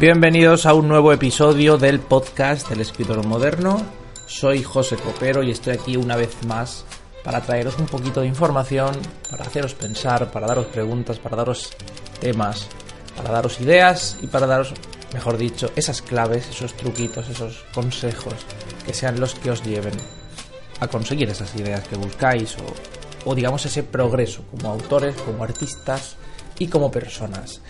Bienvenidos a un nuevo episodio del podcast del escritor moderno. Soy José Copero y estoy aquí una vez más para traeros un poquito de información, para haceros pensar, para daros preguntas, para daros temas, para daros ideas y para daros, mejor dicho, esas claves, esos truquitos, esos consejos que sean los que os lleven a conseguir esas ideas que buscáis o, o digamos ese progreso como autores, como artistas y como personas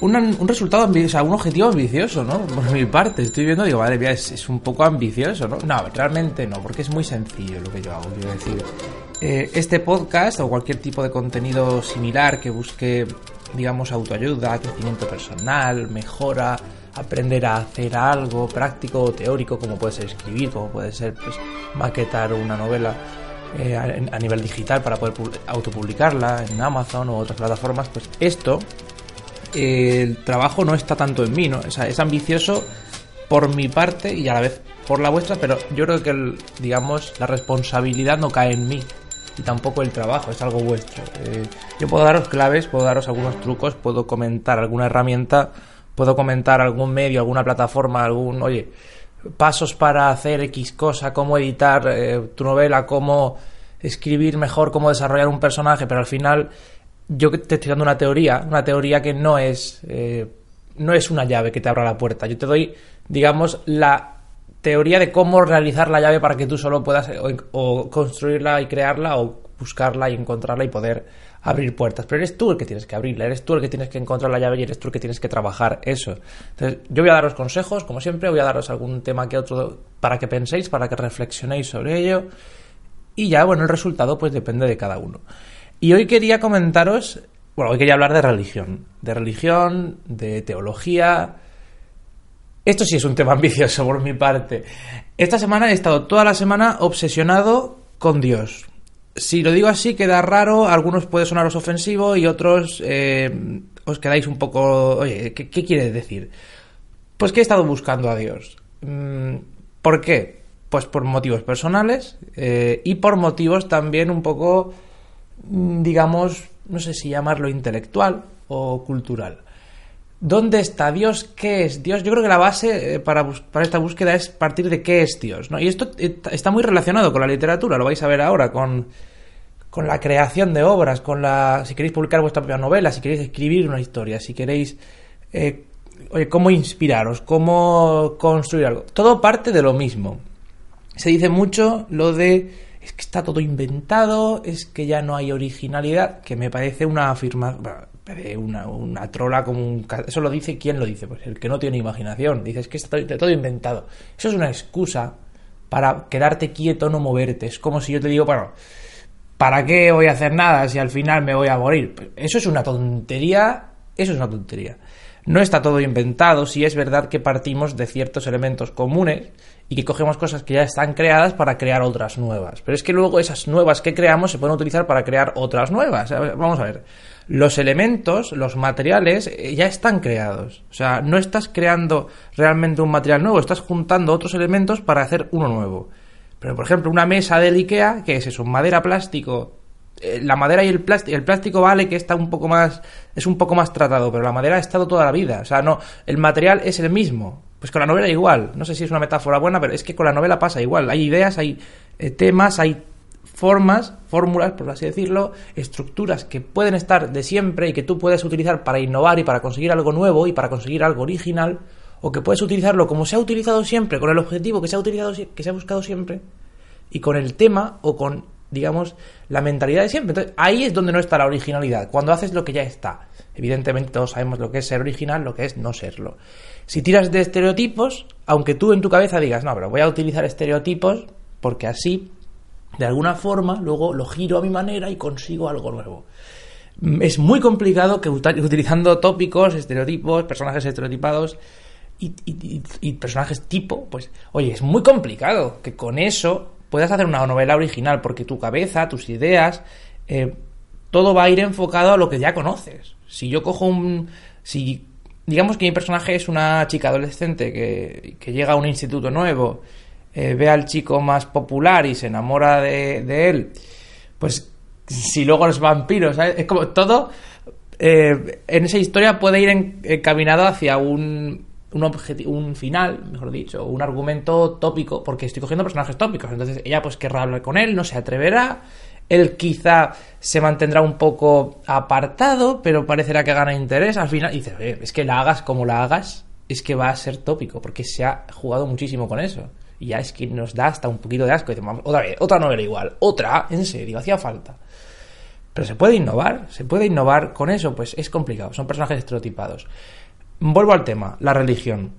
un, resultado, o sea, un objetivo ambicioso, ¿no? Por mi parte, estoy viendo, digo, madre mía, es, un poco ambicioso, ¿no? No, realmente no, porque es muy sencillo lo que yo hago, quiero decir. Eh, este podcast o cualquier tipo de contenido similar que busque, digamos, autoayuda, crecimiento personal, mejora, aprender a hacer algo práctico o teórico, como puede ser escribir, como puede ser, pues, maquetar una novela. Eh, a, nivel digital para poder autopublicarla en Amazon o otras plataformas, pues esto el trabajo no está tanto en mí, ¿no? O sea, es ambicioso por mi parte y a la vez por la vuestra, pero yo creo que, digamos, la responsabilidad no cae en mí y tampoco el trabajo, es algo vuestro. Eh, yo puedo daros claves, puedo daros algunos trucos, puedo comentar alguna herramienta, puedo comentar algún medio, alguna plataforma, algún, oye, pasos para hacer X cosa, cómo editar eh, tu novela, cómo escribir mejor, cómo desarrollar un personaje, pero al final yo te estoy dando una teoría, una teoría que no es, eh, no es una llave que te abra la puerta. Yo te doy, digamos, la teoría de cómo realizar la llave para que tú solo puedas o, construirla y crearla o buscarla y encontrarla y poder abrir puertas. Pero eres tú el que tienes que abrirla, eres tú el que tienes que encontrar la llave y eres tú el que tienes que trabajar eso. Entonces, yo voy a daros consejos, como siempre, voy a daros algún tema que otro para que penséis, para que reflexionéis sobre ello. Y ya, bueno, el resultado pues depende de cada uno. Y hoy quería comentaros, bueno, hoy quería hablar de religión, de religión, de teología. Esto sí es un tema ambicioso por mi parte. Esta semana he estado toda la semana obsesionado con Dios. Si lo digo así queda raro, algunos puede sonaros ofensivo y otros eh, os quedáis un poco... Oye, ¿qué, quiere decir? Pues que he estado buscando a Dios. Mm, ¿Por qué? Pues por motivos personales eh, y por motivos también un poco digamos, no sé si llamarlo intelectual o cultural. ¿Dónde está Dios? ¿Qué es Dios? Yo creo que la base eh, para, para, esta búsqueda es partir de qué es Dios. ¿no? Y esto está muy relacionado con la literatura, lo vais a ver ahora, con, con la creación de obras, con la. si queréis publicar vuestra propia novela, si queréis escribir una historia, si queréis. Eh, oye, cómo inspiraros, cómo construir algo. Todo parte de lo mismo. Se dice mucho lo de es que está todo inventado, es que ya no hay originalidad, que me parece una afirmación, una, trola como un... Eso lo dice, ¿quién lo dice? Pues el que no tiene imaginación. Dice, es que está todo inventado. Eso es una excusa para quedarte quieto, no moverte. Es como si yo te digo, bueno, ¿para qué voy a hacer nada si al final me voy a morir? Pues eso es una tontería, eso es una tontería. No está todo inventado, si es verdad que partimos de ciertos elementos comunes y que cogemos cosas que ya están creadas para crear otras nuevas. Pero es que luego esas nuevas que creamos se pueden utilizar para crear otras nuevas. Vamos a ver. Los elementos, los materiales, eh, ya están creados. O sea, no estás creando realmente un material nuevo, estás juntando otros elementos para hacer uno nuevo. Pero, por ejemplo, una mesa del IKEA, que es eso? Madera, plástico. Eh, la madera y el plástico, el plástico vale que está un poco más, es un poco más tratado, pero la madera ha estado toda la vida. O sea, no, el material es el mismo. Pues con la novela igual. No sé si es una metáfora buena, pero es que con la novela pasa igual. Hay ideas, hay eh, temas, hay formas, fórmulas, por así decirlo, estructuras que pueden estar de siempre y que tú puedes utilizar para innovar y para conseguir algo nuevo y para conseguir algo original, o que puedes utilizarlo como se ha utilizado siempre, con el objetivo que se ha utilizado, que se ha buscado siempre, y con el tema o con, digamos, la mentalidad de siempre. Entonces, ahí es donde no está la originalidad, cuando haces lo que ya está. Evidentemente todos sabemos lo que es ser original, lo que es no serlo. Si tiras de estereotipos, aunque tú en tu cabeza digas, no, pero voy a utilizar estereotipos porque así, de alguna forma, luego lo giro a mi manera y consigo algo nuevo. Mm, es muy complicado que utilizando tópicos, estereotipos, personajes estereotipados y, personajes tipo, pues, oye, es muy complicado que con eso puedas hacer una novela original porque tu cabeza, tus ideas, eh, todo va a ir enfocado a lo que ya conoces. Si yo cojo un... Si digamos que mi personaje es una chica adolescente que, llega a un instituto nuevo, eh, ve al chico más popular y se enamora de, él, pues si luego los vampiros, es como todo eh, en esa historia puede ir encaminado hacia un, un, un final, mejor dicho, un argumento tópico, porque estoy cogiendo personajes tópicos. Entonces ella pues querrá hablar con él, no se atreverá. Él quizá se mantendrá un poco apartado, pero parecerá que gana interés. Al final dice, es que la hagas como la hagas, es que va a ser tópico, porque se ha jugado muchísimo con eso. Y ya es que nos da hasta un poquito de asco. Y otra vez, otra novela igual, otra, en serio, hacía falta. Pero se puede innovar, se puede innovar con eso, pues es complicado, son personajes estereotipados. Vuelvo al tema, la religión.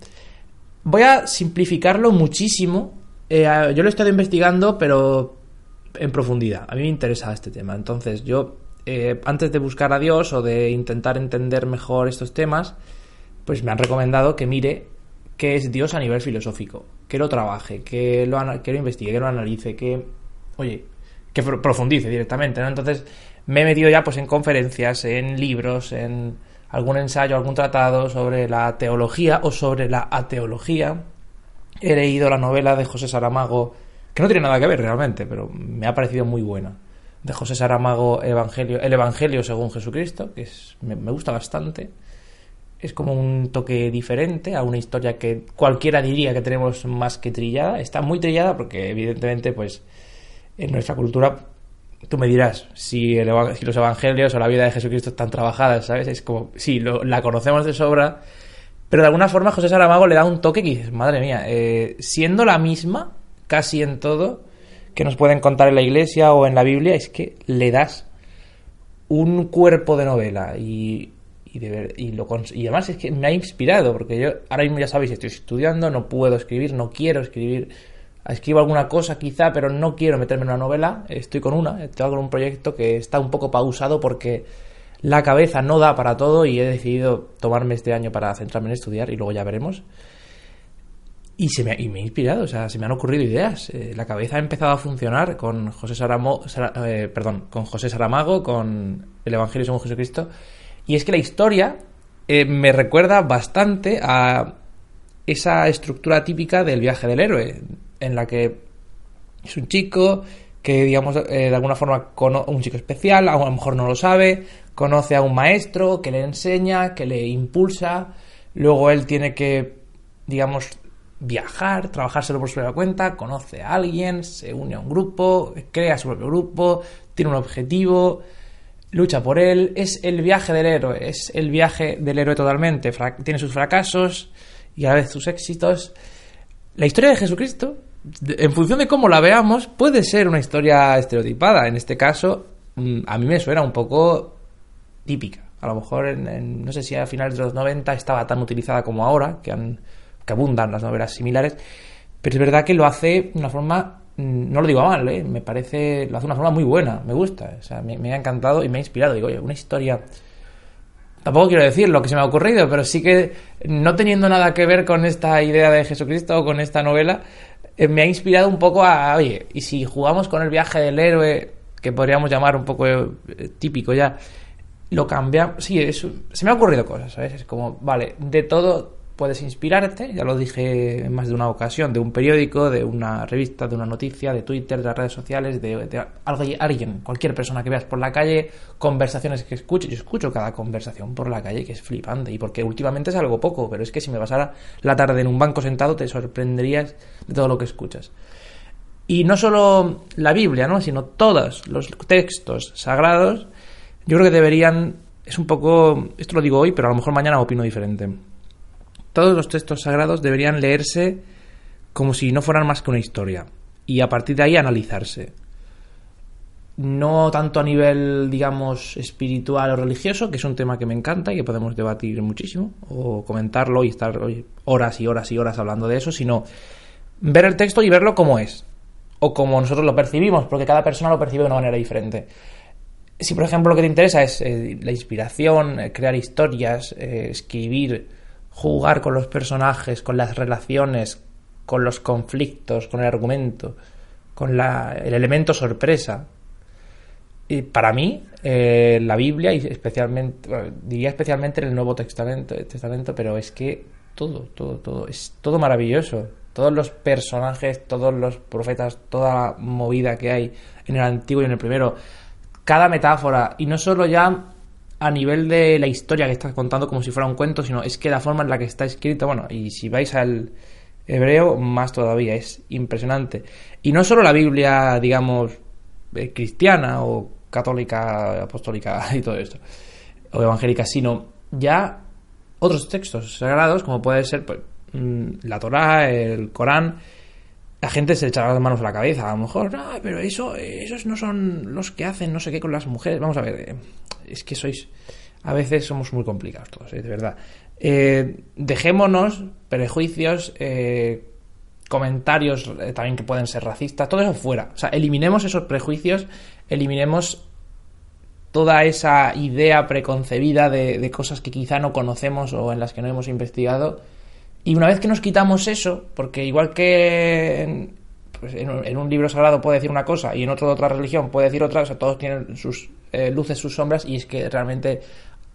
Voy a simplificarlo muchísimo. Eh, yo lo he estado investigando, pero en profundidad. A mí me interesa este tema. Entonces, yo, eh, antes de buscar a Dios o de intentar entender mejor estos temas, pues me han recomendado que mire qué es Dios a nivel filosófico, que lo trabaje, que lo, que lo investigue, que lo analice, que, oye, que profundice directamente, ¿no? Entonces, me he metido ya pues en conferencias, en libros, en algún ensayo, algún tratado sobre la teología o sobre la ateología. He leído la novela de José Saramago, que no tiene nada que ver realmente, pero me ha parecido muy buena. De José Saramago, Evangelio, El Evangelio según Jesucristo, que es, me, gusta bastante. Es como un toque diferente a una historia que cualquiera diría que tenemos más que trillada. Está muy trillada porque evidentemente pues en nuestra cultura tú me dirás si, los evangelios o la vida de Jesucristo están trabajadas, ¿sabes? Es como, sí, la conocemos de sobra, pero de alguna forma José Saramago le da un toque que dices, madre mía, eh, siendo la misma, casi en todo, que nos pueden contar en la iglesia o en la Biblia, es que le das un cuerpo de novela y, y, de y, lo, y además es que me ha inspirado, porque yo ahora mismo ya sabéis, estoy estudiando, no puedo escribir, no quiero escribir escribo alguna cosa quizá, pero no quiero meterme en una novela. Estoy con una, estoy con un proyecto que está un poco pausado porque la cabeza no da para todo y he decidido tomarme este año para centrarme en estudiar y luego ya veremos. Y, se me, y me ha inspirado, o sea, se me han ocurrido ideas. Eh, la cabeza ha empezado a funcionar con José, Saramo, eh, perdón, con José Saramago, con el Evangelio según Jesucristo. Y es que la historia eh, me recuerda bastante a esa estructura típica del viaje del héroe en la que es un chico que, digamos, eh, de alguna forma, un chico especial, a lo mejor no lo sabe, conoce a un maestro que le enseña, que le impulsa, luego él tiene que, digamos, viajar, trabajárselo por su propia cuenta, conoce a alguien, se une a un grupo, crea su propio grupo, tiene un objetivo, lucha por él, es el viaje del héroe, es el viaje del héroe totalmente, tiene sus fracasos y a veces sus éxitos. La historia de Jesucristo en función de cómo la veamos, puede ser una historia estereotipada. En este caso, mm, a mí me suena un poco típica. A lo mejor, en, no sé si a finales de los 90 estaba tan utilizada como ahora, que, han, que abundan las novelas similares, pero es verdad que lo hace de una forma, mm, no lo digo mal, ¿eh? me parece, lo hace de una forma muy buena, me gusta, o sea, me, ha encantado y me ha inspirado. Digo, oye, una historia tampoco quiero decir lo que se me ha ocurrido, pero sí que no teniendo nada que ver con esta idea de Jesucristo o con esta novela, eh, me ha inspirado un poco a, oye, y si jugamos con el viaje del héroe, que podríamos llamar un poco eh, típico ya, lo cambiamos. Sí, eso, se me ha ocurrido cosas, ¿sabes? Es como, vale, de todo puedes inspirarte, ya lo dije en más de una ocasión, de un periódico, de una revista, de una noticia, de Twitter, de las redes sociales, de, alguien, cualquier persona que veas por la calle, conversaciones que escuches. Yo escucho cada conversación por la calle que es flipante y porque últimamente es algo poco, pero es que si me pasara la tarde en un banco sentado te sorprenderías de todo lo que escuchas. Y no solo la Biblia, ¿no? sino todos los textos sagrados, yo creo que deberían, es un poco, esto lo digo hoy, pero a lo mejor mañana opino diferente todos los textos sagrados deberían leerse como si no fueran más que una historia y a partir de ahí analizarse. No tanto a nivel, digamos, espiritual o religioso, que es un tema que me encanta y que podemos debatir muchísimo, o comentarlo y estar horas y horas y horas hablando de eso, sino ver el texto y verlo como es, o como nosotros lo percibimos, porque cada persona lo percibe de una manera diferente. Si, por ejemplo, lo que te interesa es eh, la inspiración, eh, crear historias, eh, escribir, jugar con los personajes, con las relaciones, con los conflictos, con el argumento, con la, el elemento sorpresa. Y para mí, eh, la Biblia, y especialmente, diría especialmente en el Nuevo Testamento, Testamento, pero es que todo, todo, todo, es todo maravilloso. Todos los personajes, todos los profetas, toda la movida que hay en el antiguo y en el primero, cada metáfora, y no solo ya a nivel de la historia que estás contando como si fuera un cuento, sino es que la forma en la que está escrito, bueno, y si vais al hebreo, más todavía, es impresionante. Y no solo la Biblia, digamos, eh, cristiana o católica, apostólica y todo esto, o evangélica, sino ya otros textos sagrados, como puede ser pues, mm, la Torá, el Corán, la gente se echará las manos a la cabeza, a lo mejor, no, pero eso, esos no son los que hacen no sé qué con las mujeres. Vamos a ver, eh, es que sois, a veces somos muy complicados todos, eh, de verdad. Eh, dejémonos prejuicios, comentarios también que pueden ser racistas, todo eso fuera. O sea, eliminemos esos prejuicios, eliminemos toda esa idea preconcebida de, de cosas que quizá no conocemos o en las que no hemos investigado y una vez que nos quitamos eso, porque igual que en, pues en, un libro sagrado puede decir una cosa y en otro de otra religión puede decir otra, o sea, todos tienen sus eh, luces, sus sombras, y es que realmente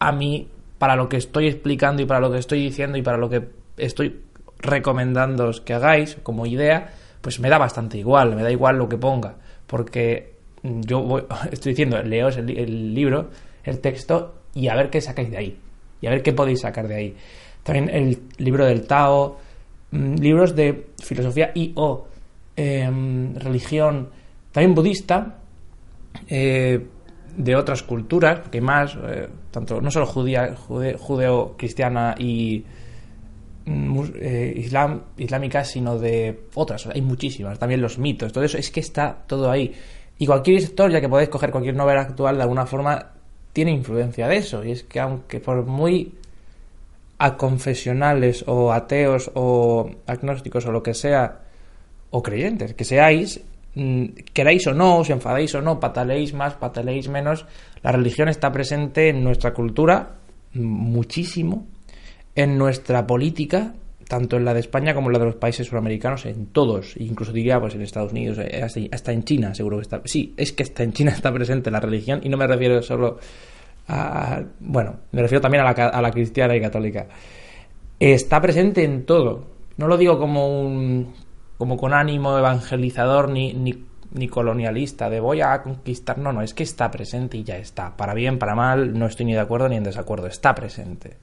a mí, para lo que estoy explicando y para lo que estoy diciendo y para lo que estoy recomendando que hagáis como idea, pues me da bastante igual, me da igual lo que ponga, porque yo voy, estoy diciendo, leos el libro, el texto, y a ver qué sacáis de ahí, y a ver qué podéis sacar de ahí también el libro del Tao, mm, libros de filosofía y o em, religión, también budista, eh, de otras culturas, que más, eh, tanto no solo judía, judeo-cristiana y mm, eh, islam, islámica, sino de otras, hay muchísimas, también los mitos, todo eso, es que está todo ahí. Y cualquier historia que podéis coger, cualquier novela actual, de alguna forma, tiene influencia de eso. Y es que aunque por muy a confesionales o ateos o agnósticos o lo que sea, o creyentes, que seáis, mm, queráis o no, os enfadéis o no, pataleéis más, pataleéis menos, la religión está presente en nuestra cultura muchísimo, en nuestra política, tanto en la de España como en la de los países suramericanos, en todos, incluso diría pues en Estados Unidos, eh, hasta en China seguro que está. Sí, es que hasta en China está presente la religión y no me refiero solo bueno, me refiero también a la, cristiana y católica, está presente en todo. No lo digo como un como con ánimo evangelizador ni, ni, ni, colonialista, de voy a conquistar. No, no, es que está presente y ya está. Para bien, para mal, no estoy ni de acuerdo ni en desacuerdo. Está presente.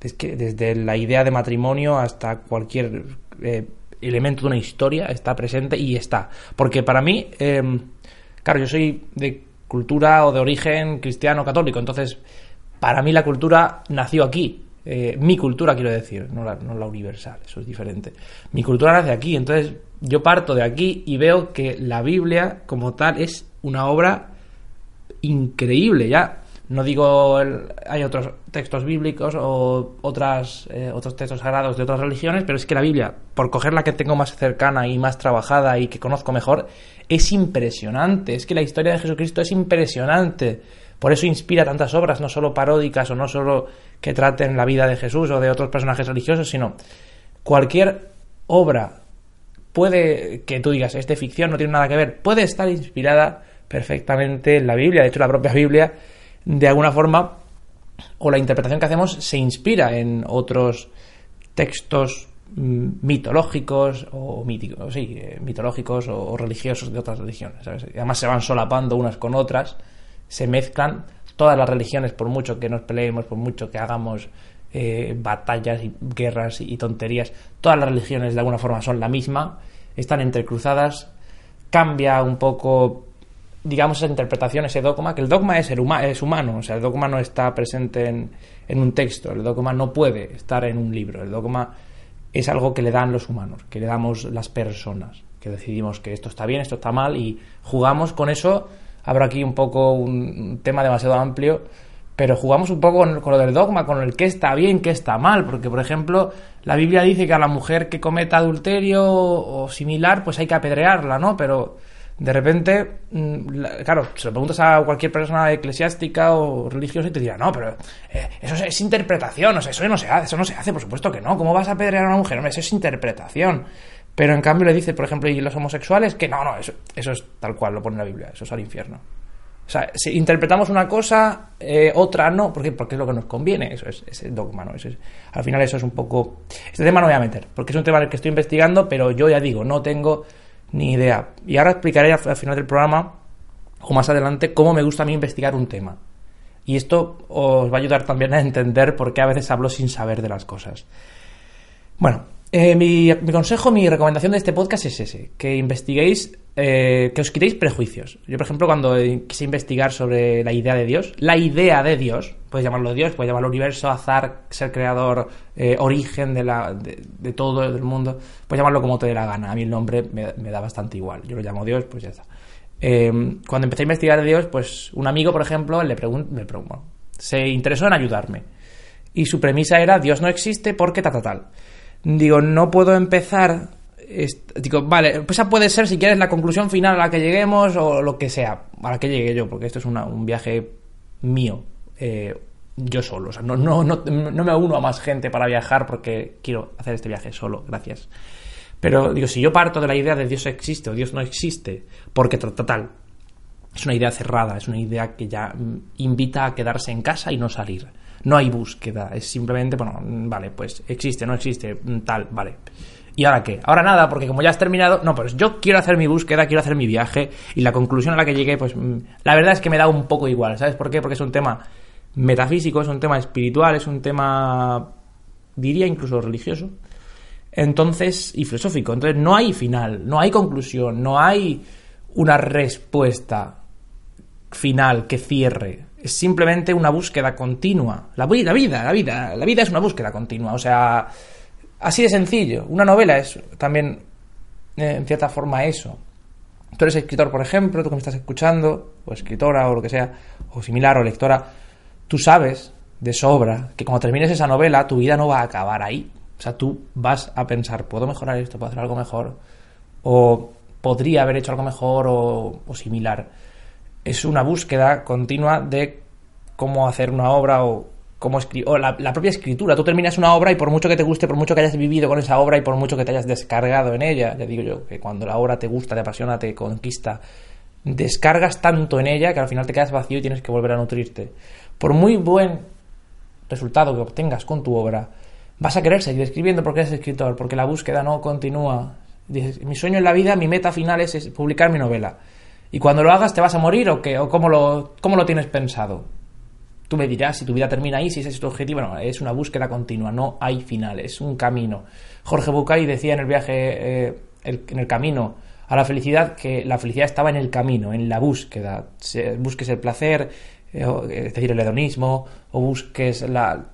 Es que desde la idea de matrimonio hasta cualquier eh, elemento de una historia está presente y está. Porque para mí, eh, claro, yo soy de cultura o de origen cristiano católico. Entonces, para mí la cultura nació aquí. Eh, mi cultura, quiero decir, no la, no la universal, eso es diferente. Mi cultura nace aquí, entonces yo parto de aquí y veo que la Biblia como tal es una obra increíble. Ya no digo, hay otros textos bíblicos o otras, eh, otros textos sagrados de otras religiones, pero es que la Biblia, por coger la que tengo más cercana y más trabajada y que conozco mejor, es impresionante. Es que la historia de Jesucristo es impresionante. Por eso inspira tantas obras, no solo paródicas o no solo que traten la vida de Jesús o de otros personajes religiosos, sino cualquier obra puede que tú digas es de ficción, no tiene nada que ver, puede estar inspirada perfectamente en la Biblia. De hecho, la propia Biblia, de alguna forma, o la interpretación que hacemos se inspira en otros textos Mm, mitológicos o sí, eh, mitológicos o, religiosos de otras religiones. además se van solapando unas con otras, se mezclan todas las religiones, por mucho que nos peleemos, por mucho que hagamos eh, batallas y guerras y, tonterías, todas las religiones de alguna forma son la misma, están entrecruzadas, cambia un poco digamos, esa interpretación, ese dogma, que el dogma es, es humano, o sea, el dogma no está presente en, en, un texto, el dogma no puede estar en un libro, el dogma es algo que le dan los humanos, que le damos las personas, que decidimos que esto está bien, esto está mal y jugamos con eso. Abro aquí un poco un tema demasiado amplio, pero jugamos un poco con, lo del dogma, con el qué está bien, qué está mal, porque por ejemplo la Biblia dice que a la mujer que cometa adulterio o similar, pues hay que apedrearla, ¿no? Pero de repente, mm, claro, se lo preguntas a cualquier persona eclesiástica o religiosa y te dirá, no, pero eh, eso es, interpretación, o sea, eso no se hace, eso no se hace, por supuesto que no, ¿cómo vas a apedrear a una mujer? eso es interpretación. Pero en cambio le dice, por ejemplo, y los homosexuales, que no, no, eso, eso es tal cual, lo pone la Biblia, eso es al infierno. O sea, si interpretamos una cosa, eh, otra no, ¿por Porque es lo que nos conviene, eso es, ese dogma, ¿no? al final eso es un poco... Este tema no voy a meter, porque es un tema en el que estoy investigando, pero yo ya digo, no tengo ni idea. Y ahora explicaré al final del programa o más adelante cómo me gusta a mí investigar un tema. Y esto os va a ayudar también a entender por qué a veces hablo sin saber de las cosas. Bueno, eh, mi, consejo, mi recomendación de este podcast es ese, que investiguéis, eh, que os quitéis prejuicios. Yo, por ejemplo, cuando quise investigar sobre la idea de Dios, la idea de Dios, puedes llamarlo Dios, puedes llamarlo universo, azar, ser creador, eh, origen de, la, de, todo el mundo, puedes llamarlo como te dé la gana. A mí el nombre me, da bastante igual. Yo lo llamo Dios, pues ya está. cuando empecé a investigar de Dios, pues un amigo, por ejemplo, le preguntó, se interesó en ayudarme. Y su premisa era Dios no existe porque tal, tal, tal digo, no puedo empezar. Digo, vale, esa puede ser si quieres la conclusión final a la que lleguemos o lo que sea, a la que llegue yo, porque esto es un viaje mío, eh, yo solo. O sea, no, no, no, no me uno a más gente para viajar porque quiero hacer este viaje solo, gracias. Pero digo, si yo parto de la idea de Dios existe o Dios no existe, porque total, es una idea cerrada, es una idea que ya mm, invita a quedarse en casa y no salir. No hay búsqueda, es simplemente, bueno, vale, pues existe, no existe, mm, tal, vale. ¿Y ahora qué? Ahora nada, porque como ya has terminado, no, pues yo quiero hacer mi búsqueda, quiero hacer mi viaje y la conclusión a la que llegué, pues mm, la verdad es que me da un poco igual, ¿sabes por qué? Porque es un tema metafísico, es un tema espiritual, es un tema, diría incluso religioso. Entonces, y filosófico. Entonces, no hay final, no hay conclusión, no hay una respuesta final que cierre es simplemente una búsqueda continua. La vida, la vida, la vida, la vida es una búsqueda continua. O sea, así de sencillo. Una novela es también, eh, en cierta forma, eso. Tú eres escritor, por ejemplo, tú que me estás escuchando, o escritora, o lo que sea, o similar, o lectora, tú sabes de sobra que cuando termines esa novela, tu vida no va a acabar ahí. O sea, tú vas a pensar, ¿puedo mejorar esto? ¿Puedo hacer algo mejor? O podría haber hecho algo mejor o, o similar es una búsqueda continua de cómo hacer una obra o cómo escribir, o la, propia escritura. Tú terminas una obra y por mucho que te guste, por mucho que hayas vivido con esa obra y por mucho que te hayas descargado en ella, ya digo yo, que cuando la obra te gusta, te apasiona, te conquista, descargas tanto en ella que al final te quedas vacío y tienes que volver a nutrirte. Por muy buen resultado que obtengas con tu obra, vas a querer seguir escribiendo porque eres escritor, porque la búsqueda no continúa. mi sueño en la vida, mi meta final es publicar mi novela. Y cuando lo hagas, ¿te vas a morir o qué? ¿O cómo lo, cómo lo tienes pensado? Tú me dirás si tu vida termina ahí, si ese es tu objetivo. No, es una búsqueda continua, no hay final, es un camino. Jorge Bucay decía en el viaje, eh, en el camino a la felicidad, que la felicidad estaba en el camino, en la búsqueda. busques el placer, eh, es decir, el hedonismo, o busques la,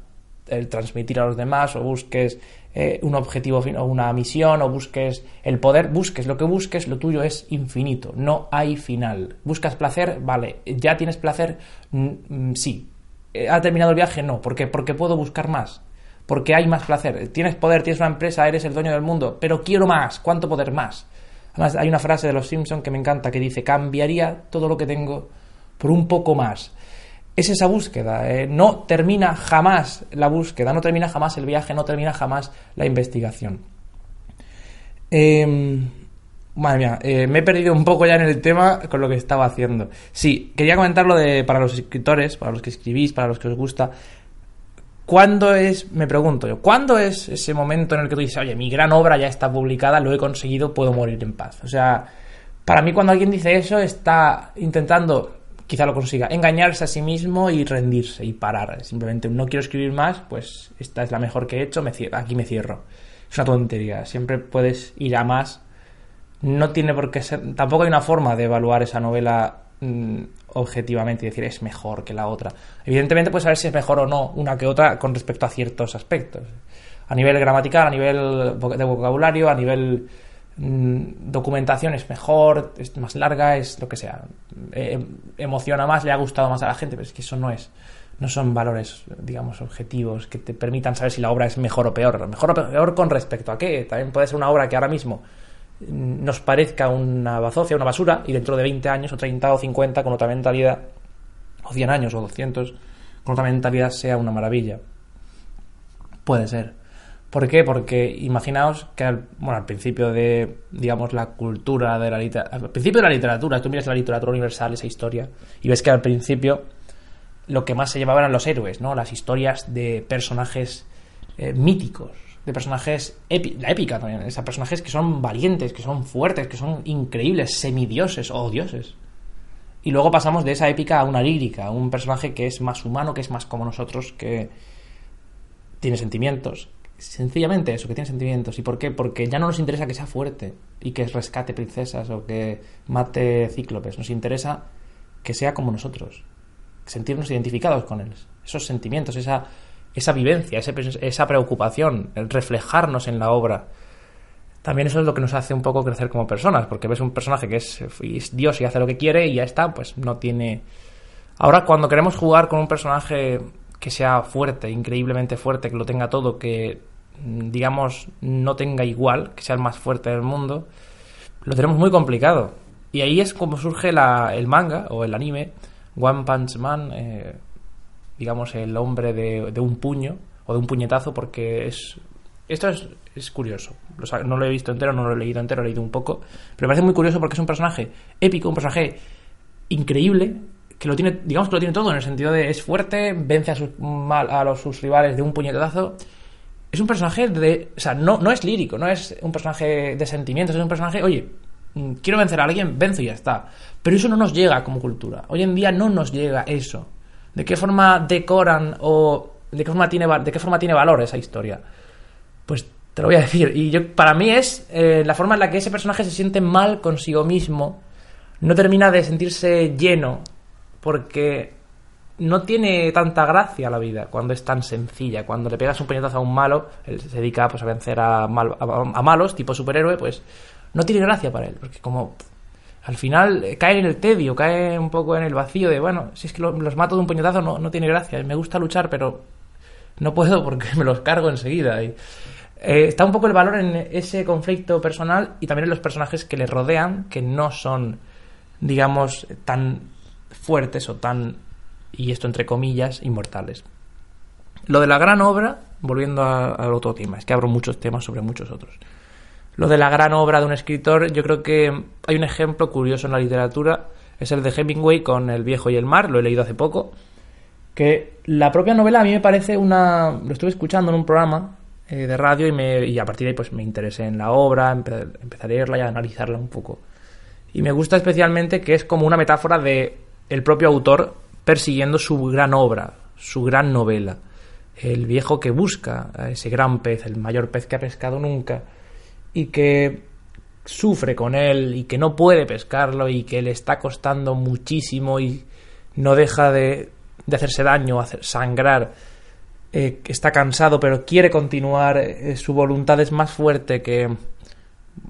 el transmitir a los demás, o busques eh, un objetivo o una misión o busques el poder, busques lo que busques, lo tuyo es infinito, no hay final. ¿Buscas placer? Vale, ¿ya tienes placer? Mm, sí. Eh, ¿Ha terminado el viaje? No. ¿Por qué? Porque puedo buscar más. Porque hay más placer. Tienes poder, tienes una empresa, eres el dueño del mundo, pero quiero más. ¿Cuánto poder más? Además, hay una frase de los Simpson que me encanta que dice, cambiaría todo lo que tengo por un poco más es esa búsqueda. Eh, no termina jamás la búsqueda, no termina jamás el viaje, no termina jamás la investigación. Em, madre mía, eh, me he perdido un poco ya en el tema con lo que estaba haciendo. Sí, quería comentarlo de, para los escritores, para los que escribís, para los que os gusta. ¿Cuándo es, me pregunto yo, cuándo es ese momento en el que tú dices, oye, mi gran obra ya está publicada, lo he conseguido, puedo morir en paz? O sea, para mí cuando alguien dice eso está intentando quizá lo consiga. Engañarse a sí mismo y rendirse y parar. Simplemente no quiero escribir más, pues esta es la mejor que he hecho, me aquí me cierro. Es una tontería. Siempre puedes ir a más. No tiene por qué ser. Tampoco hay una forma de evaluar esa novela mm, objetivamente y decir es mejor que la otra. Evidentemente puedes saber si es mejor o no una que otra con respecto a ciertos aspectos. A nivel gramatical, a nivel de vocabulario, a nivel documentación es mejor, es más larga, es lo que sea. Eh, emociona más, le ha gustado más a la gente, pero es que eso no es. No son valores, digamos, objetivos que te permitan saber si la obra es mejor o peor. Mejor o peor con respecto a qué. También puede ser una obra que ahora mismo nos parezca una bazofia, una basura, y dentro de 20 años, o 30 o 50, con otra mentalidad, o 100 años o 200, con otra mentalidad sea una maravilla. Puede ser. ¿Por qué? Porque imaginaos que al, bueno, al principio de, digamos, la cultura de la literatura, al principio de la literatura, tú miras la literatura universal, esa historia, y ves que al principio lo que más se llevaba eran los héroes, ¿no? Las historias de personajes eh, míticos, de personajes, la épica también, esos personajes que son valientes, que son fuertes, que son increíbles, semidioses o dioses. Y luego pasamos de esa épica a una lírica, a un personaje que es más humano, que es más como nosotros, que tiene sentimientos. Sencillamente eso, que tiene sentimientos. ¿Y por qué? Porque ya no nos interesa que sea fuerte y que rescate princesas o que mate cíclopes. Nos interesa que sea como nosotros. Sentirnos identificados con él. Esos sentimientos, esa, esa vivencia, esa preocupación, el reflejarnos en la obra también eso es lo que nos hace un poco crecer como personas, porque ves un personaje que es, Dios y hace lo que quiere y ya está, pues no tiene... Ahora cuando queremos jugar con un personaje que sea fuerte, increíblemente fuerte, que lo tenga todo, que digamos no tenga igual, que sea el más fuerte del mundo, lo tenemos muy complicado. Y ahí es como surge la, el manga o el anime, One Punch Man, eh, digamos el hombre de, un puño o de un puñetazo, porque es esto es, curioso. No lo he visto entero, no lo he leído entero, he leído un poco. Pero me parece muy curioso porque es un personaje épico, un personaje increíble, que lo tiene, digamos que lo tiene todo, en el sentido de es fuerte, vence a sus, a los, sus rivales de un puñetazo. Es un personaje de. O sea, no, no es lírico, no es un personaje de sentimientos, es un personaje, oye, mm, quiero vencer a alguien, venzo y ya está. Pero eso no nos llega como cultura. Hoy en día no nos llega eso. ¿De qué forma decoran o de qué forma tiene, de qué forma tiene valor esa historia? Pues te lo voy a decir. Y yo, para mí es eh, la forma en la que ese personaje se siente mal consigo mismo. No termina de sentirse lleno. Porque no tiene tanta gracia la vida cuando es tan sencilla. Cuando le pegas un puñetazo a un malo, él se dedica pues, a vencer a, a, malos, tipo superhéroe, pues no tiene gracia para él. Porque como al final eh, cae en el tedio, cae un poco en el vacío de, bueno, si es que los mato de un puñetazo no, no tiene gracia. Me gusta luchar, pero no puedo porque me los cargo enseguida. Y, eh, está un poco el valor en ese conflicto personal y también en los personajes que le rodean, que no son, digamos, tan fuertes o tan, y esto entre comillas, inmortales. Lo de la gran obra, volviendo al otro tema, es que abro muchos temas sobre muchos otros. Lo de la gran obra de un escritor, yo creo que hay un ejemplo curioso en la literatura, es el de Hemingway con El viejo y el mar, lo he leído hace poco, que la propia novela a mí me parece una... Lo estuve escuchando en un programa eh, de radio y, me, y a partir de ahí pues me interesé en la obra, empecé a leerla y a analizarla un poco. Y me gusta especialmente que es como una metáfora de el propio autor persiguiendo su gran obra, su gran novela. El viejo que busca a ese gran pez, el mayor pez que ha pescado nunca, y que sufre con él y que no puede pescarlo y que le está costando muchísimo y no deja de, de hacerse daño, sangrar, eh, está cansado pero quiere continuar, eh, su voluntad es más fuerte que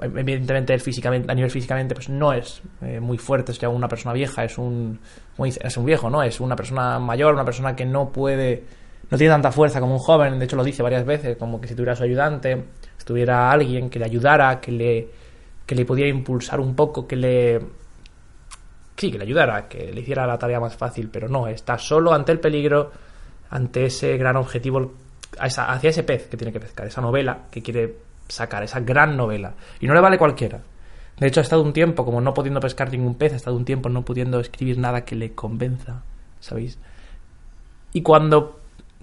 evidentemente él físicamente a nivel físicamente pues no es eh, muy fuerte es ya una persona vieja es un es un viejo no es una persona mayor una persona que no puede no tiene tanta fuerza como un joven. De hecho lo dice varias veces como que si tuviera su ayudante estuviera alguien que le ayudara que le que le pudiera impulsar un poco que le sí, que le ayudara, que le hiciera la tarea más fácil, pero no, está solo ante el peligro, ante ese gran objetivo, hacia ese pez que tiene que pescar, esa novela que quiere sacar, esa gran novela. Y no le vale cualquiera. De hecho, ha estado un tiempo como no pudiendo pescar ningún pez, ha estado un tiempo no pudiendo escribir nada que le convenza, ¿sabéis? Y cuando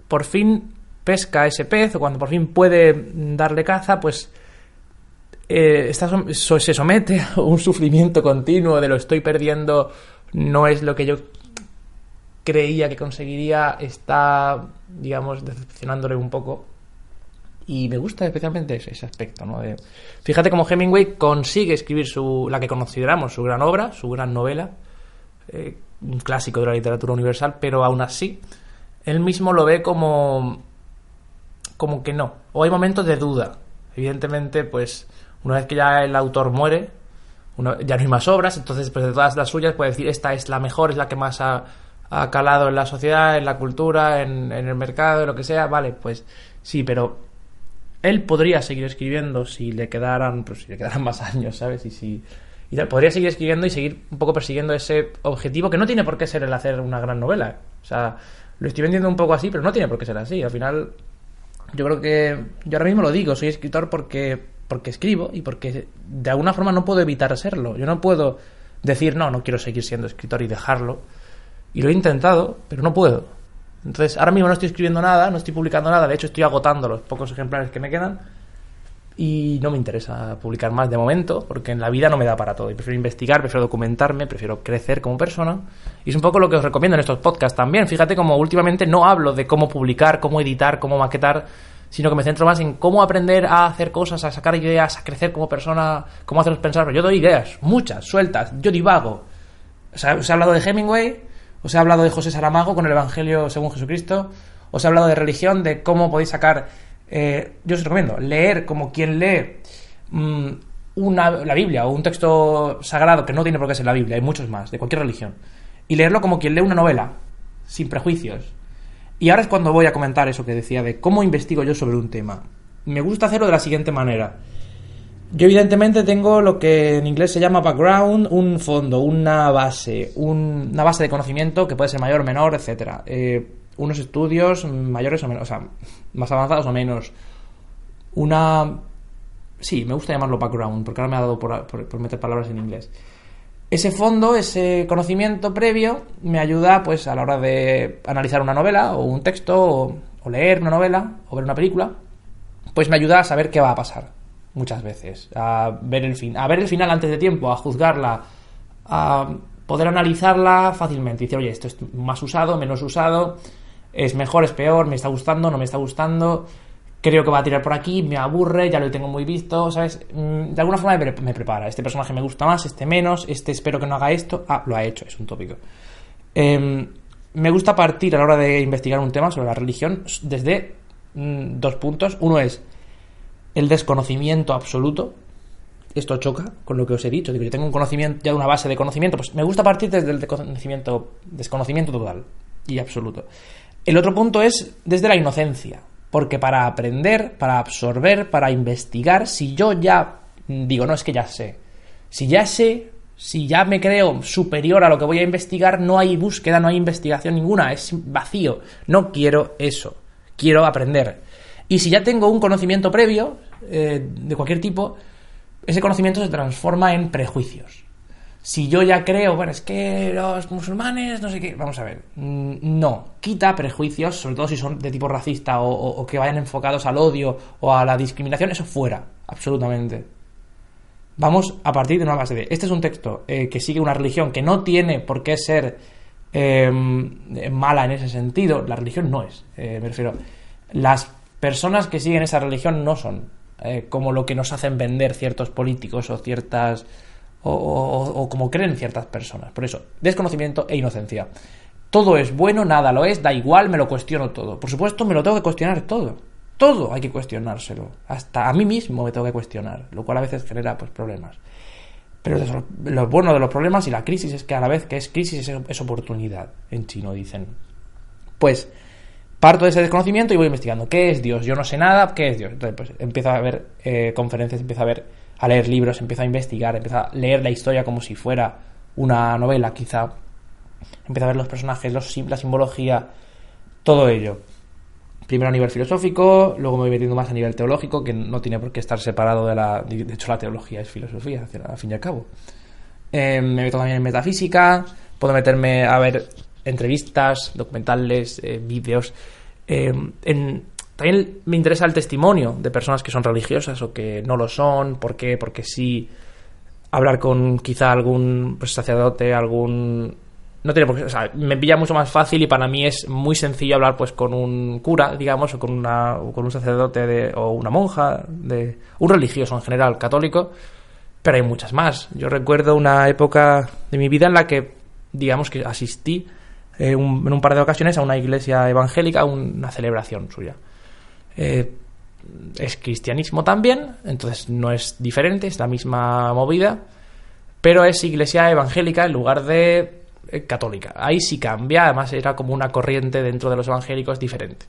por fin pesca ese pez, o cuando por fin puede darle caza, pues eh, se somete a un sufrimiento continuo de lo estoy perdiendo, no es lo que yo creía que conseguiría, está, digamos, decepcionándole un poco. Y me gusta especialmente ese, aspecto, ¿no? fíjate cómo Hemingway consigue escribir su, la que consideramos su gran obra, su gran novela, eh, un clásico de la literatura universal, pero aún así, él mismo lo ve como, como que no. O hay momentos de duda. Evidentemente, pues una vez que ya el autor muere, ya no hay más obras, entonces pues de todas las suyas puede decir esta es la mejor, es la que más ha, calado en la sociedad, en la cultura, en, el mercado, lo que sea, vale, pues sí, pero él podría seguir escribiendo si le quedaran, pues si le quedaran más años, ¿sabes? Y si y podría seguir escribiendo y seguir un poco persiguiendo ese objetivo que no tiene por qué ser el hacer una gran novela. O sea, lo estoy vendiendo un poco así, pero no tiene por qué ser así. Al final, yo creo que yo ahora mismo lo digo, soy escritor porque porque escribo y porque de alguna forma no puedo evitar serlo. Yo no puedo decir, no, no quiero seguir siendo escritor y dejarlo. Y lo he intentado, pero no puedo. Entonces, ahora mismo no estoy escribiendo nada, no estoy publicando nada, de hecho estoy agotando los pocos ejemplares que me quedan. y no me interesa publicar más de momento, porque en la vida no me da para todo. Y prefiero investigar, prefiero documentarme, prefiero crecer como persona. Y es un poco lo que os recomiendo en estos podcasts también. Fíjate como últimamente no hablo de cómo publicar, cómo editar, cómo maquetar, sino que me centro más en cómo aprender a hacer cosas, a sacar ideas, a crecer como persona, cómo haceros pensar. Yo doy ideas, muchas, sueltas, yo divago. O sea, os he hablado de Hemingway, os he hablado de José Saramago con el Evangelio según Jesucristo, os he hablado de religión, de cómo podéis sacar eh, yo os recomiendo leer como quien lee mm, una, la Biblia o un texto sagrado que no tiene por qué ser la Biblia, hay muchos más, de cualquier religión, y leerlo como quien lee una novela, sin prejuicios. Y ahora es cuando voy a comentar eso que decía de cómo investigo yo sobre un tema. Me gusta hacerlo de la siguiente manera. Yo evidentemente tengo lo que en inglés se llama background, un fondo, una base, una base de conocimiento que puede ser mayor menor, etc. Eh, unos estudios mayores o menos, o sea, más avanzados o menos. Una... Sí, me gusta llamarlo background, porque ahora me ha dado por, meter palabras en inglés. Ese fondo, ese conocimiento previo, me ayuda pues a la hora de analizar una novela o un texto o leer una novela o ver una película, pues me ayuda a saber qué va a pasar muchas veces, a ver el fin, a ver el final antes de tiempo, a juzgarla, a poder analizarla fácilmente y decir, oye, esto es más usado, menos usado, es mejor, es peor, me está gustando, no me está gustando, creo que va a tirar por aquí, me aburre, ya lo tengo muy visto, ¿sabes? Mm, de alguna forma me, prepara. Este personaje me gusta más, este menos, este espero que no haga esto. Ah, lo ha hecho, es un tópico. Em, me gusta partir a la hora de investigar un tema sobre la religión desde mm, dos puntos. Uno es el desconocimiento absoluto. Esto choca con lo que os he dicho. Digo, yo tengo un conocimiento, ya una base de conocimiento, pues me gusta partir desde el desconocimiento, desconocimiento total y absoluto. El otro punto es desde la inocencia, porque para aprender, para absorber, para investigar, si yo ya digo, no es que ya sé, si ya sé, si ya me creo superior a lo que voy a investigar, no hay búsqueda, no hay investigación ninguna, es vacío. No quiero eso, quiero aprender. Y si ya tengo un conocimiento previo, eh, de cualquier tipo, ese conocimiento se transforma en prejuicios si yo ya creo, bueno, es que los musulmanes, no sé qué, vamos a ver, mm, no, quita prejuicios, sobre todo si son de tipo racista o, que vayan enfocados al odio o a la discriminación, eso fuera, absolutamente. Vamos a partir de una base de, este es un texto eh, que sigue una religión que no tiene por qué ser em, mala en ese sentido, la religión no es, eh, me refiero, las personas que siguen esa religión no son eh, como lo que nos hacen vender ciertos políticos o ciertas o, como creen ciertas personas. Por eso, desconocimiento e inocencia. Todo es bueno, nada lo es, da igual, me lo cuestiono todo. Por supuesto, me lo tengo que cuestionar todo. Todo hay que cuestionárselo. Hasta a mí mismo me tengo que cuestionar, lo cual a veces genera pues, problemas. Pero lo bueno de los problemas y la crisis es que a la vez que es crisis es, oportunidad, en chino dicen. Pues parto de ese desconocimiento y voy investigando. ¿Qué es Dios? Yo no sé nada, ¿qué es Dios? Entonces, pues empiezo a ver eh, conferencias, empiezo a ver a leer libros, empiezo a investigar, empiezo a leer la historia como si fuera una novela, quizá. Empiezo a ver los personajes, los, la simbología, todo ello. Primero a nivel filosófico, luego me voy metiendo más a nivel teológico, que no tiene por qué estar separado de la. De hecho, la teología es filosofía, al fin y al cabo. Eh, me meto también en metafísica, puedo meterme a ver entrevistas, documentales, eh, vídeos. Eh, también me interesa el testimonio de personas que son religiosas o que no lo son. ¿Por qué? Porque sí hablar con quizá algún pues, sacerdote, algún... No tiene por qué... O sea, me pilla mucho más fácil y para mí es muy sencillo hablar pues con un cura, digamos, o con, una, con un sacerdote de, o una monja, de un religioso en general, católico, pero hay muchas más. Yo recuerdo una época de mi vida en la que, digamos, que asistí eh, en un par de ocasiones a una iglesia evangélica, una celebración suya. Eh, es cristianismo también, entonces no es diferente, es la misma movida, pero es iglesia evangélica en lugar de eh, católica. Ahí sí cambia, además era como una corriente dentro de los evangélicos diferente.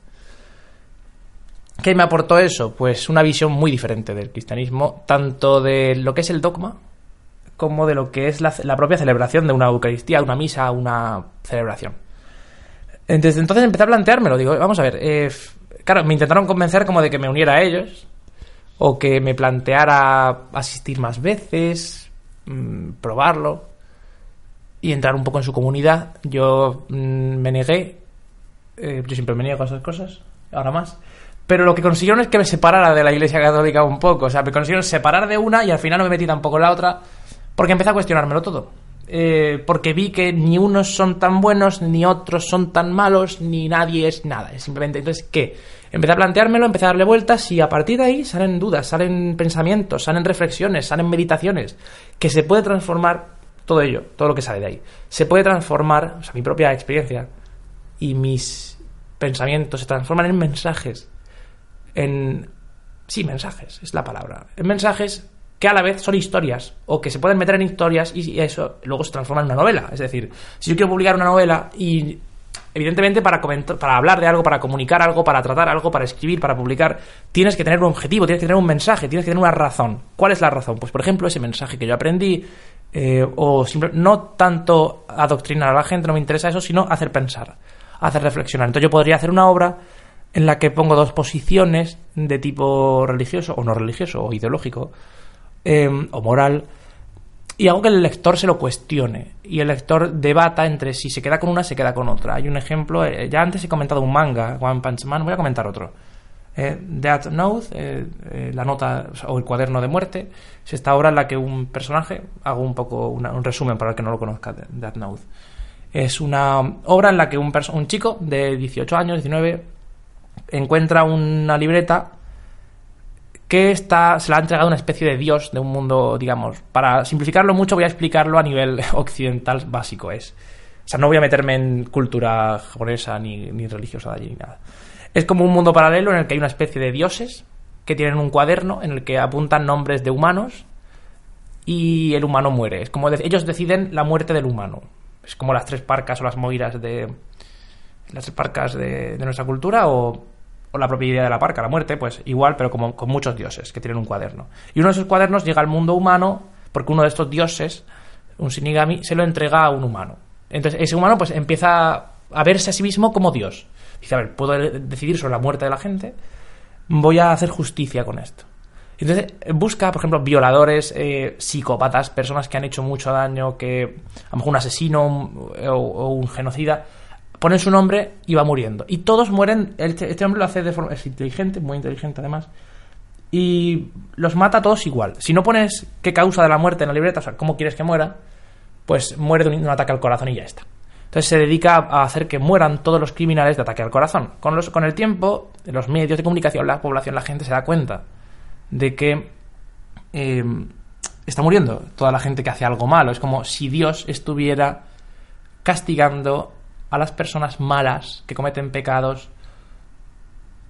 ¿Qué me aportó eso? Pues una visión muy diferente del cristianismo, tanto de lo que es el dogma como de lo que es la, propia celebración de una Eucaristía, una misa, una celebración. Desde entonces empecé a planteármelo, digo, vamos a ver, eh, claro, me intentaron convencer como de que me uniera a ellos o que me planteara asistir más veces, mm, probarlo y entrar un poco en su comunidad. Yo mm, me negué, eh, yo siempre me niego a esas cosas, ahora más, pero lo que consiguieron es que me separara de la Iglesia Católica un poco. O sea, me consiguieron separar de una y al final no me metí tampoco en la otra porque empecé a cuestionármelo todo. Eh, porque vi que ni unos son tan buenos, ni otros son tan malos, ni nadie es nada. Simplemente, entonces, ¿qué? Empecé a planteármelo, empecé a darle vueltas y a partir de ahí salen dudas, salen pensamientos, salen reflexiones, salen meditaciones, que se puede transformar todo ello, todo lo que sale de ahí. Se puede transformar, o sea, mi propia experiencia y mis pensamientos se transforman en mensajes en... Sí, mensajes, es la palabra. En mensajes que a la vez son historias, o que se pueden meter en historias y eso luego se transforma en una novela. Es decir, si yo quiero publicar una novela y evidentemente para, comentar, para hablar de algo, para comunicar algo, para tratar algo, para escribir, para publicar, tienes que tener un objetivo, tienes que tener un mensaje, tienes que tener una razón. ¿Cuál es la razón? Pues por ejemplo ese mensaje que yo aprendí, eh, o no tanto adoctrinar a la gente, no me interesa eso, sino hacer pensar, hacer reflexionar. Entonces yo podría hacer una obra en la que pongo dos posiciones de tipo religioso o no religioso o ideológico em, o moral y hago que el lector se lo cuestione y el lector debata entre si se queda con una se queda con otra. Hay un ejemplo, eh, ya antes he comentado un manga, One Punch Man, voy a comentar otro. Eh, Death Note, eh, eh, la nota o el cuaderno de muerte, es esta obra en la que un personaje, hago un poco un resumen para el que no lo conozca, Death Note. Es una obra en la que un, un chico de 18 años, 19, encuentra una libreta que está, se la ha entregado una especie de dios de un mundo, digamos, para simplificarlo mucho voy a explicarlo a nivel occidental básico. Es, o sea, no voy a meterme en cultura japonesa ni, ni religiosa de allí ni nada. Es como un mundo paralelo en el que hay una especie de dioses que tienen un cuaderno en el que apuntan nombres de humanos y el humano muere. Es como ellos deciden la muerte del humano. Es como las tres parcas o las moiras de las parcas de nuestra cultura o o la propia idea de la parca, la muerte, pues igual, pero como con muchos dioses que tienen un cuaderno. Y uno de esos cuadernos llega al mundo humano porque uno de estos dioses, un Shinigami, se lo entrega a un humano. Entonces ese humano pues empieza a verse a sí mismo como Dios. Dice, a ver, puedo decidir sobre la muerte de la gente, voy a hacer justicia con esto. Entonces busca, por ejemplo, violadores, eh, psicópatas, personas que han hecho mucho daño, que a lo mejor un asesino o un genocida, ponen su nombre y va muriendo. Y todos mueren, este, este, hombre lo hace de forma, es inteligente, muy inteligente además, y los mata a todos igual. Si no pones qué causa de la muerte en la libreta, o sea, cómo quieres que muera, pues muere de un, ataque al corazón y ya está. Entonces se dedica a hacer que mueran todos los criminales de ataque al corazón. Con, los, con el tiempo, los medios de comunicación, la población, la gente se da cuenta de que eh, está muriendo toda la gente que hace algo malo. Es como si Dios estuviera castigando a las personas malas que cometen pecados,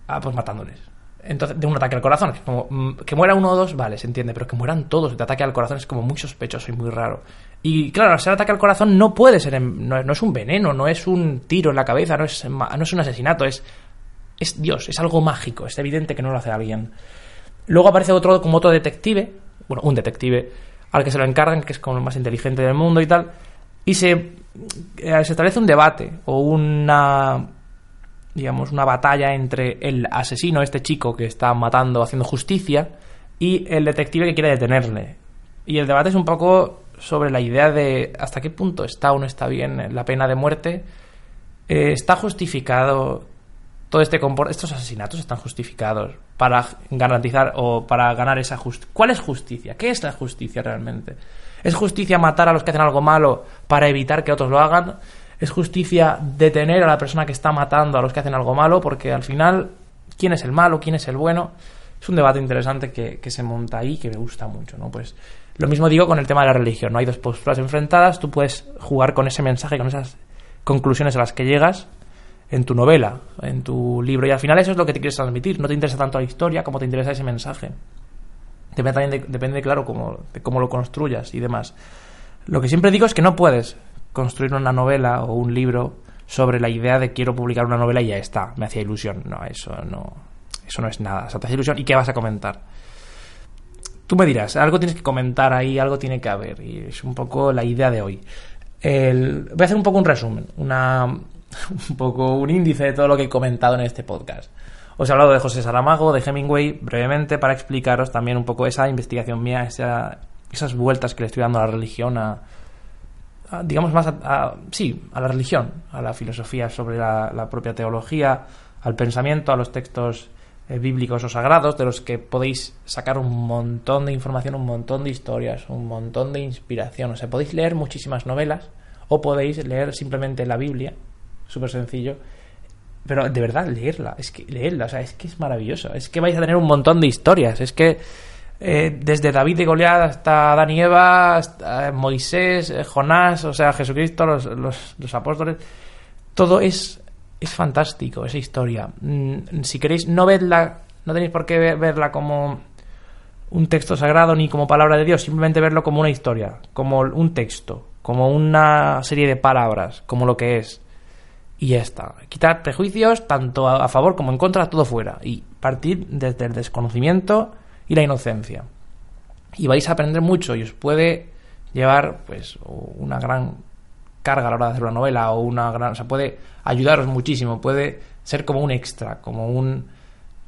ah, pues matándoles. Entonces, de un ataque al corazón. Que, como, mm, que muera uno o dos, vale, se entiende, pero que mueran todos de ataque al corazón es como muy sospechoso y muy raro. Y claro, ser ataque al corazón no puede ser, no, es un veneno, no es un tiro en la cabeza, no es, no es un asesinato, es, es Dios, es algo mágico, es evidente que no lo hace alguien. Luego aparece otro como otro detective, bueno, un detective, al que se lo encargan, que es como el más inteligente del mundo y tal, y se, eh, se establece un debate o una digamos una batalla entre el asesino este chico que está matando haciendo justicia y el detective que quiere detenerle y el debate es un poco sobre la idea de hasta qué punto está o no está bien la pena de muerte eh, está justificado todo este estos asesinatos están justificados para garantizar o para ganar esa justicia. ¿Cuál es justicia? ¿Qué es la justicia realmente? ¿Es justicia matar a los que hacen algo malo para evitar que otros lo hagan? ¿Es justicia detener a la persona que está matando a los que hacen algo malo? Porque al final, ¿quién es el malo? ¿Quién es el bueno? Es un debate interesante que, que se monta ahí que me gusta mucho, ¿no? Pues lo mismo digo con el tema de la religión, ¿no? Hay dos posturas enfrentadas, tú puedes jugar con ese mensaje, con esas conclusiones a las que llegas en tu novela, en tu libro. Y al final eso es lo que te quieres transmitir. No te interesa tanto la historia como te interesa ese mensaje. Depende, también de, depende claro, cómo, de cómo lo construyas y demás. Lo que siempre digo es que no puedes construir una novela o un libro sobre la idea de quiero publicar una novela y ya está. Me hacía ilusión. No, eso no, eso no es nada. O sea, te ilusión y qué vas a comentar. Tú me dirás, algo tienes que comentar ahí, algo tiene que haber. Y es un poco la idea de hoy. voy a hacer un poco un resumen, una, un poco un índice de todo lo que he comentado en este podcast. Os he hablado de José Saramago, de Hemingway, brevemente, para explicaros también un poco esa investigación mía, esas vueltas que le estoy dando a la religión, a, digamos más, a, sí, a la religión, a la filosofía sobre la, propia teología, al pensamiento, a los textos eh, bíblicos o sagrados de los que podéis sacar un montón de información, un montón de historias, un montón de inspiración. O sea, podéis leer muchísimas novelas o podéis leer simplemente la Biblia, súper sencillo. Pero de verdad, leerla, es que leerla, o sea, es que es maravilloso. Es que vais a tener un montón de historias. Es que eh, desde David y Goliat hasta Adán y Eva, hasta Moisés, eh, Jonás, o sea, Jesucristo, los, los, apóstoles, todo es, es fantástico, esa historia. Mm, si queréis no verla, no tenéis por qué verla como un texto sagrado ni como palabra de Dios, simplemente verlo como una historia, como un texto, como una serie de palabras, como lo que es. Y ya está. Quitar prejuicios, tanto a, favor como en contra, todo fuera. Y partir desde el desconocimiento y la inocencia. Y vais a aprender mucho y os puede llevar pues una gran carga a la hora de hacer una novela o una gran, o sea, puede ayudaros muchísimo, puede ser como un extra, como un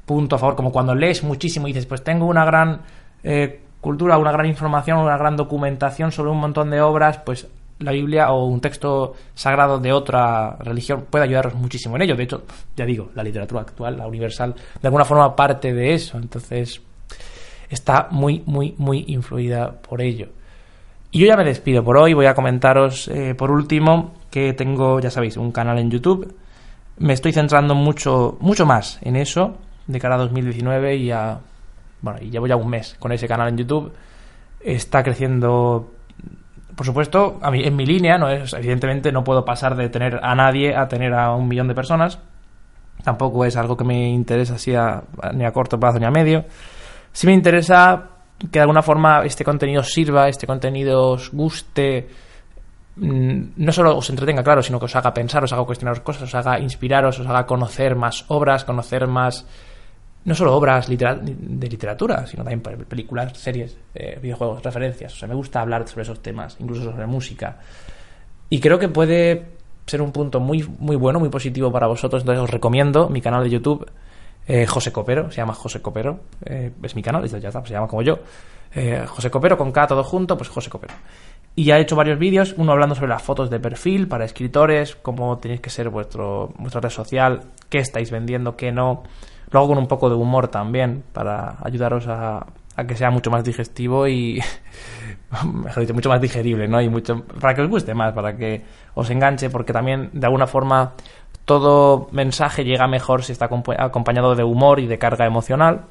punto a favor, como cuando lees muchísimo y dices, pues tengo una gran eh, cultura, una gran información, una gran documentación sobre un montón de obras, pues la Biblia o un texto sagrado de otra religión puede ayudaros muchísimo en ello. De hecho, ya digo, la literatura actual, la universal, de alguna forma parte de eso. Entonces, está muy, muy, muy influida por ello. Y yo ya me despido por hoy, voy a comentaros eh, por último que tengo, ya sabéis, un canal en YouTube. Me estoy centrando mucho, mucho más en eso de cara a 2019 y ya, bueno, y llevo ya un mes con ese canal en YouTube. Está creciendo, por supuesto, a mí, en mi línea, no es, evidentemente no puedo pasar de tener a nadie a tener a un millón de personas. Tampoco es algo que me interesa así ni a corto plazo ni a medio. Si me interesa que de alguna forma este contenido sirva, este contenido os guste, mm, no solo os entretenga, claro, sino que os haga pensar, os haga cuestionar cosas, os haga inspiraros, os haga conocer más obras, conocer más, no solo obras de literatura, sino también películas, series, eh, videojuegos, referencias. O sea, me gusta hablar sobre esos temas, incluso sobre música. Y creo que puede ser un punto muy, muy bueno, muy positivo para vosotros. Entonces os recomiendo mi canal de YouTube eh, José Copero, se llama José Copero, eh, es mi canal, ya está, se llama como yo. Eh, José Copero, con K todo junto, pues José Copero. Y ya he hecho varios vídeos, uno hablando sobre las fotos de perfil para escritores, cómo tenéis que ser vuestro, vuestra red social, qué estáis vendiendo, qué no. Luego con un poco de humor también, para ayudaros a, que sea mucho más digestivo y, mejor dicho, mucho más digerible, ¿no? Y mucho, para que os guste más, para que os enganche, porque también de alguna forma todo mensaje llega mejor si está acompañado de humor y de carga emocional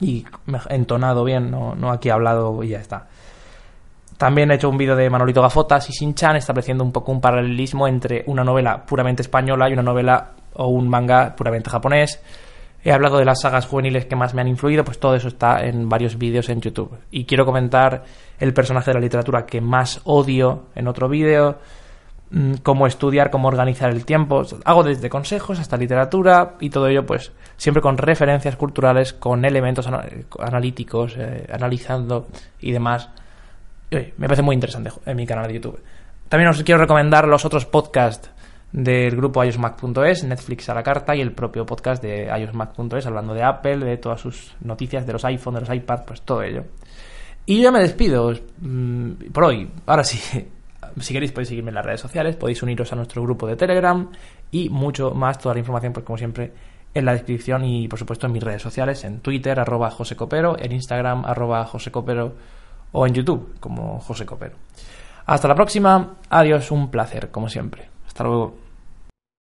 y entonado bien, no, no aquí hablado y ya está. También he hecho un vídeo de Manolito Gafotas y Shin-Chan estableciendo un poco un paralelismo entre una novela puramente española y una novela o un manga puramente japonés. He hablado de las sagas juveniles que más me han influido, pues todo eso está en varios vídeos en YouTube. Y quiero comentar el personaje de la literatura que más odio en otro vídeo Mm, cómo estudiar, cómo organizar el tiempo. Hago desde consejos hasta literatura y todo ello, pues siempre con referencias culturales, con elementos analíticos, eh, analizando y demás. me parece muy interesante en mi canal de YouTube. También os quiero recomendar los otros podcasts del grupo iosmac.es, Netflix a la carta y el propio podcast de iosmac.es hablando de Apple, de todas sus noticias, de los iPhones, de los iPads, pues todo ello. Y ya me despido mm, por hoy. Ahora sí, si queréis podéis seguirme en las redes sociales, podéis uniros a nuestro grupo de Telegram y mucho más, toda la información, pues como siempre, en la descripción y por supuesto en mis redes sociales, en Twitter, arroba José Copero, en Instagram, arroba José Copero o en YouTube como José Copero. Hasta la próxima, adiós, un placer, como siempre. Hasta luego.